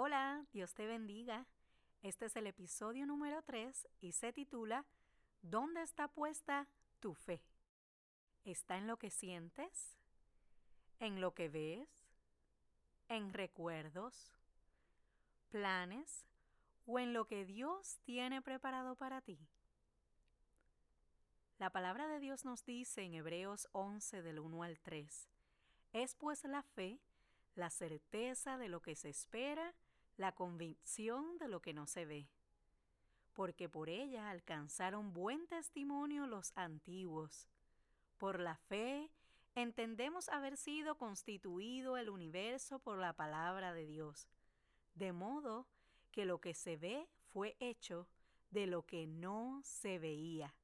Hola, Dios te bendiga. Este es el episodio número 3 y se titula ¿Dónde está puesta tu fe? ¿Está en lo que sientes? ¿En lo que ves? ¿En recuerdos? ¿Planes? ¿O en lo que Dios tiene preparado para ti? La palabra de Dios nos dice en Hebreos 11 del 1 al 3, es pues la fe la certeza de lo que se espera, la convicción de lo que no se ve. Porque por ella alcanzaron buen testimonio los antiguos. Por la fe entendemos haber sido constituido el universo por la palabra de Dios, de modo que lo que se ve fue hecho de lo que no se veía.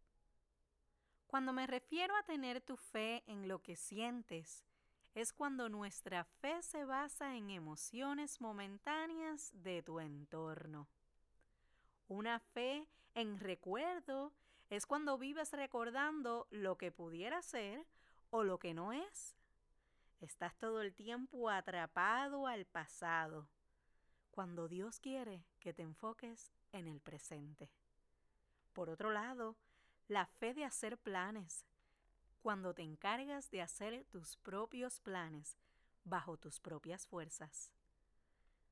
Cuando me refiero a tener tu fe en lo que sientes, es cuando nuestra fe se basa en emociones momentáneas de tu entorno. Una fe en recuerdo es cuando vives recordando lo que pudiera ser o lo que no es. Estás todo el tiempo atrapado al pasado, cuando Dios quiere que te enfoques en el presente. Por otro lado, la fe de hacer planes, cuando te encargas de hacer tus propios planes bajo tus propias fuerzas.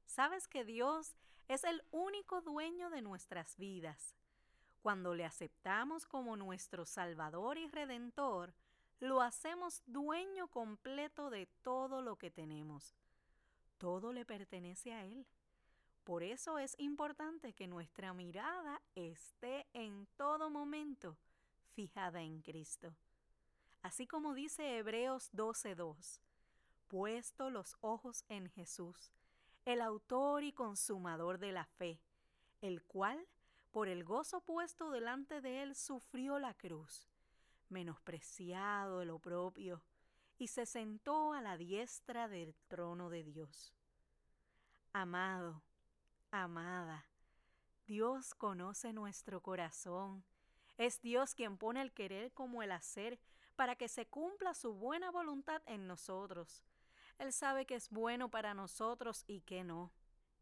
Sabes que Dios es el único dueño de nuestras vidas. Cuando le aceptamos como nuestro Salvador y Redentor, lo hacemos dueño completo de todo lo que tenemos. Todo le pertenece a Él. Por eso es importante que nuestra mirada esté en todo momento fijada en Cristo así como dice Hebreos 12:2, puesto los ojos en Jesús, el autor y consumador de la fe, el cual, por el gozo puesto delante de él, sufrió la cruz, menospreciado el oprobio, y se sentó a la diestra del trono de Dios. Amado, amada, Dios conoce nuestro corazón es Dios quien pone el querer como el hacer para que se cumpla su buena voluntad en nosotros. Él sabe que es bueno para nosotros y que no.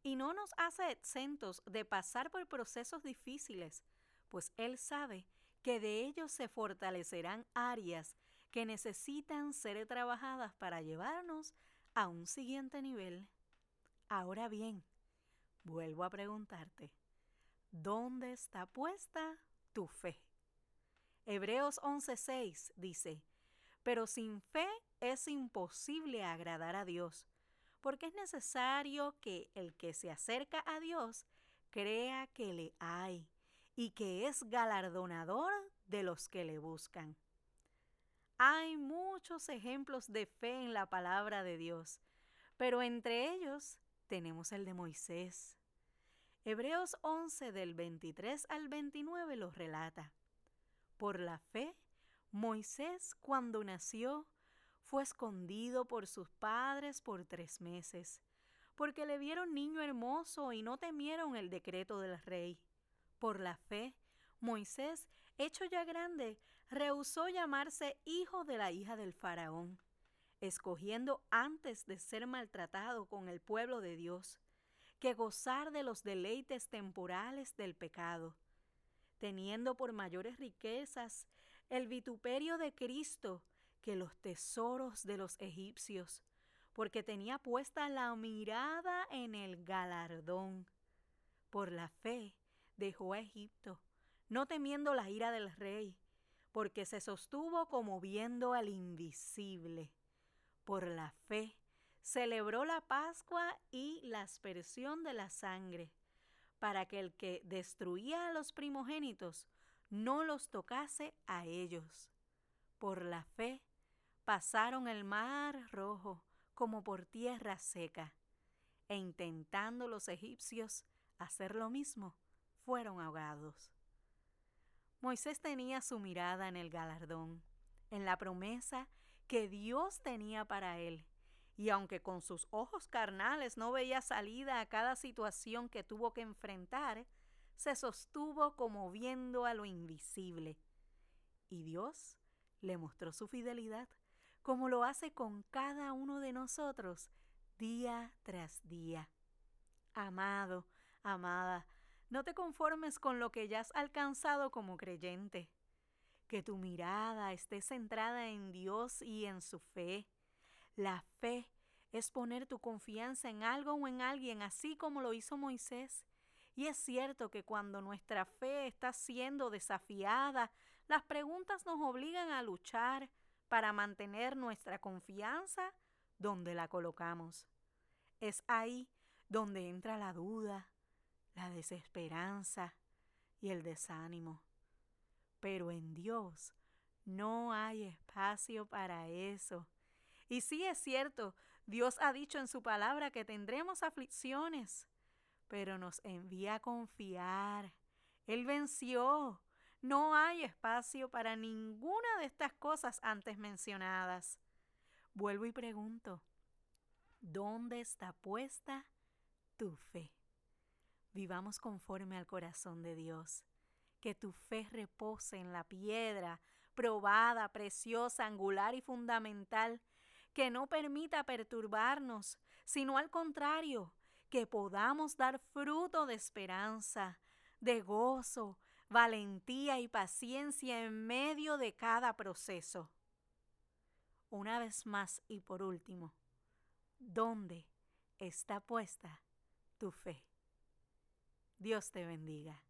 Y no nos hace exentos de pasar por procesos difíciles, pues Él sabe que de ellos se fortalecerán áreas que necesitan ser trabajadas para llevarnos a un siguiente nivel. Ahora bien, vuelvo a preguntarte, ¿dónde está puesta tu fe. Hebreos 11:6 dice, pero sin fe es imposible agradar a Dios, porque es necesario que el que se acerca a Dios crea que le hay y que es galardonador de los que le buscan. Hay muchos ejemplos de fe en la palabra de Dios, pero entre ellos tenemos el de Moisés, Hebreos 11 del 23 al 29 lo relata. Por la fe, Moisés cuando nació fue escondido por sus padres por tres meses, porque le vieron niño hermoso y no temieron el decreto del rey. Por la fe, Moisés, hecho ya grande, rehusó llamarse hijo de la hija del faraón, escogiendo antes de ser maltratado con el pueblo de Dios que gozar de los deleites temporales del pecado, teniendo por mayores riquezas el vituperio de Cristo que los tesoros de los egipcios, porque tenía puesta la mirada en el galardón. Por la fe dejó a Egipto, no temiendo la ira del rey, porque se sostuvo como viendo al invisible. Por la fe celebró la Pascua y la aspersión de la sangre, para que el que destruía a los primogénitos no los tocase a ellos. Por la fe pasaron el mar rojo como por tierra seca, e intentando los egipcios hacer lo mismo, fueron ahogados. Moisés tenía su mirada en el galardón, en la promesa que Dios tenía para él, y aunque con sus ojos carnales no veía salida a cada situación que tuvo que enfrentar, se sostuvo como viendo a lo invisible. Y Dios le mostró su fidelidad, como lo hace con cada uno de nosotros día tras día. Amado, amada, no te conformes con lo que ya has alcanzado como creyente. Que tu mirada esté centrada en Dios y en su fe. La fe es poner tu confianza en algo o en alguien, así como lo hizo Moisés. Y es cierto que cuando nuestra fe está siendo desafiada, las preguntas nos obligan a luchar para mantener nuestra confianza donde la colocamos. Es ahí donde entra la duda, la desesperanza y el desánimo. Pero en Dios no hay espacio para eso. Y sí es cierto, Dios ha dicho en su palabra que tendremos aflicciones, pero nos envía a confiar. Él venció. No hay espacio para ninguna de estas cosas antes mencionadas. Vuelvo y pregunto, ¿dónde está puesta tu fe? Vivamos conforme al corazón de Dios. Que tu fe repose en la piedra, probada, preciosa, angular y fundamental, que no permita perturbarnos, sino al contrario, que podamos dar fruto de esperanza, de gozo, valentía y paciencia en medio de cada proceso. Una vez más y por último, ¿dónde está puesta tu fe? Dios te bendiga.